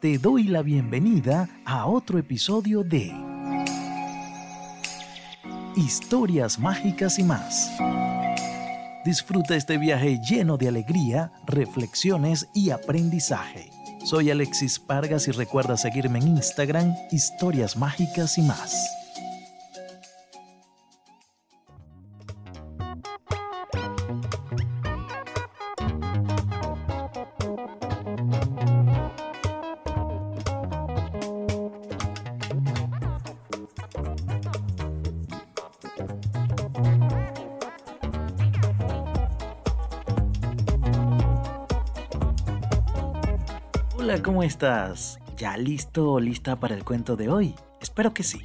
te doy la bienvenida a otro episodio de Historias Mágicas y más. Disfruta este viaje lleno de alegría, reflexiones y aprendizaje. Soy Alexis Pargas y recuerda seguirme en Instagram, Historias Mágicas y más. Hola, ¿cómo estás? ¿Ya listo o lista para el cuento de hoy? Espero que sí.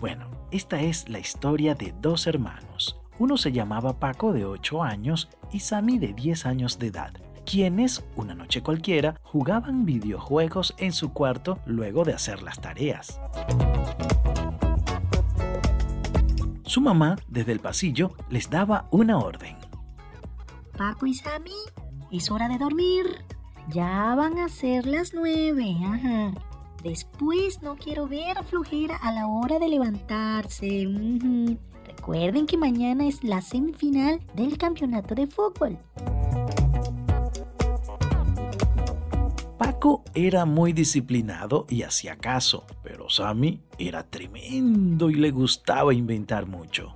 Bueno, esta es la historia de dos hermanos. Uno se llamaba Paco de 8 años y Sammy de 10 años de edad, quienes, una noche cualquiera, jugaban videojuegos en su cuarto luego de hacer las tareas. Su mamá, desde el pasillo, les daba una orden. Paco y Sammy, es hora de dormir. Ya van a ser las nueve. Ajá. Después no quiero ver flojera a la hora de levantarse. Recuerden que mañana es la semifinal del campeonato de fútbol. Paco era muy disciplinado y hacía caso, pero Sammy era tremendo y le gustaba inventar mucho.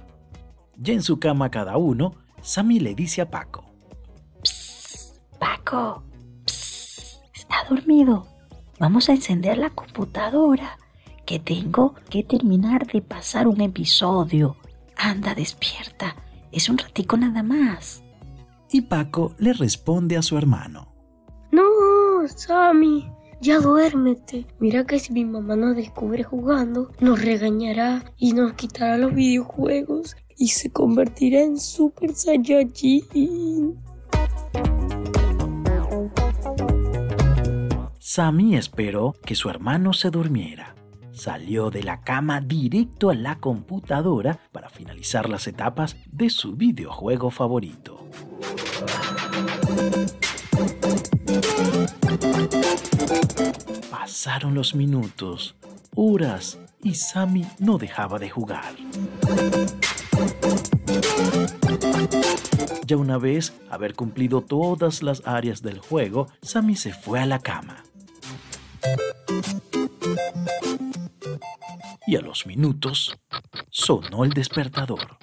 Ya en su cama cada uno, Sammy le dice a Paco, Paco, psst, está dormido. Vamos a encender la computadora, que tengo que terminar de pasar un episodio. Anda, despierta. Es un ratico nada más. y Paco le responde a su hermano. No, Sammy, ya duérmete. Mira que si mi mamá nos descubre jugando, nos regañará y nos quitará los videojuegos y se convertirá en Super Saiyajin. Sammy esperó que su hermano se durmiera. Salió de la cama directo a la computadora para finalizar las etapas de su videojuego favorito. Pasaron los minutos, horas y Sammy no dejaba de jugar. Ya una vez haber cumplido todas las áreas del juego, Sammy se fue a la cama. Y a los minutos sonó el despertador.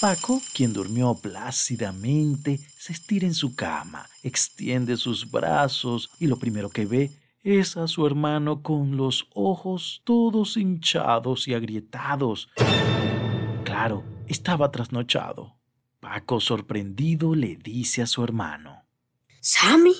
Paco, quien durmió plácidamente, se estira en su cama, extiende sus brazos y lo primero que ve es a su hermano con los ojos todos hinchados y agrietados. Claro, estaba trasnochado. Paco, sorprendido, le dice a su hermano. Sammy,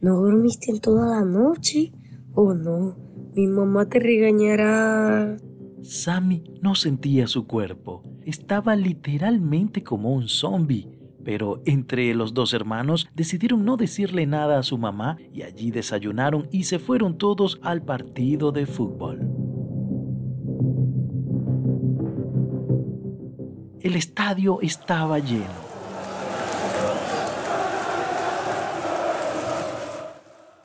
¿no dormiste en toda la noche? Oh no, mi mamá te regañará. Sammy no sentía su cuerpo, estaba literalmente como un zombie. Pero entre los dos hermanos decidieron no decirle nada a su mamá y allí desayunaron y se fueron todos al partido de fútbol. El estadio estaba lleno.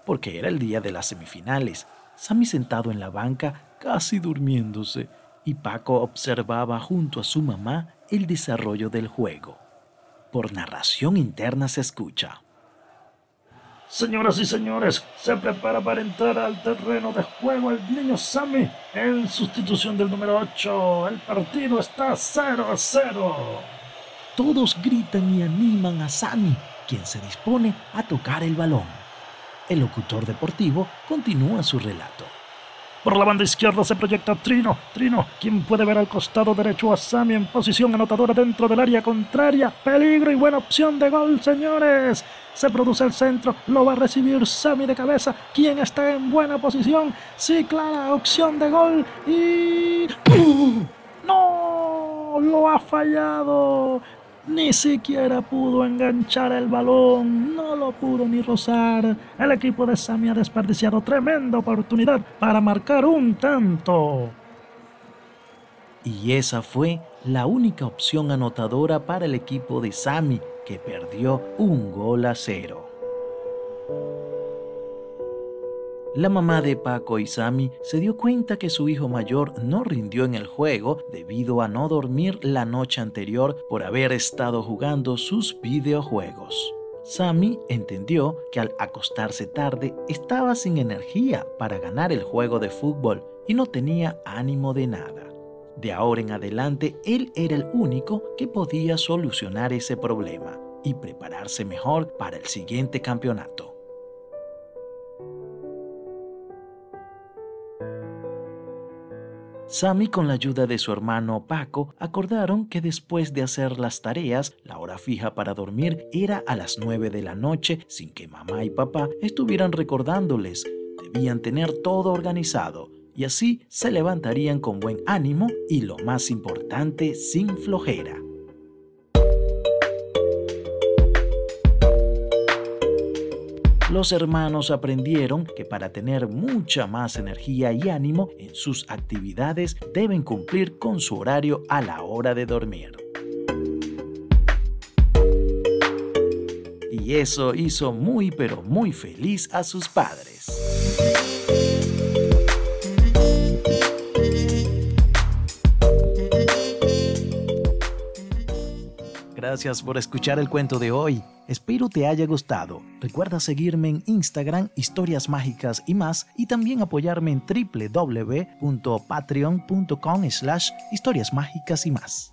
Porque era el día de las semifinales. Sammy sentado en la banca, casi durmiéndose, y Paco observaba junto a su mamá el desarrollo del juego. Por narración interna se escucha. Señoras y señores, se prepara para entrar al terreno de juego el niño Sammy en sustitución del número 8. El partido está 0 a 0. Todos gritan y animan a Sammy, quien se dispone a tocar el balón. El locutor deportivo continúa su relato. Por la banda izquierda se proyecta Trino. Trino, quien puede ver al costado derecho a Sammy en posición anotadora dentro del área contraria. Peligro y buena opción de gol, señores. Se produce el centro, lo va a recibir Sammy de cabeza, quien está en buena posición. Sí, clara opción de gol y... ¡Uh! ¡No! Lo ha fallado. Ni siquiera pudo enganchar el balón, no lo pudo ni rozar. El equipo de Sammy ha desperdiciado tremenda oportunidad para marcar un tanto. Y esa fue la única opción anotadora para el equipo de Sammy, que perdió un gol a cero. La mamá de Paco y Sammy se dio cuenta que su hijo mayor no rindió en el juego debido a no dormir la noche anterior por haber estado jugando sus videojuegos. Sammy entendió que al acostarse tarde estaba sin energía para ganar el juego de fútbol y no tenía ánimo de nada. De ahora en adelante, él era el único que podía solucionar ese problema y prepararse mejor para el siguiente campeonato. Sammy con la ayuda de su hermano Paco acordaron que después de hacer las tareas, la hora fija para dormir era a las 9 de la noche sin que mamá y papá estuvieran recordándoles. Debían tener todo organizado y así se levantarían con buen ánimo y lo más importante, sin flojera. Los hermanos aprendieron que para tener mucha más energía y ánimo en sus actividades deben cumplir con su horario a la hora de dormir. Y eso hizo muy pero muy feliz a sus padres. Gracias por escuchar el cuento de hoy. Espero te haya gustado. Recuerda seguirme en Instagram, historias mágicas y más, y también apoyarme en www.patreon.com slash historias mágicas y más.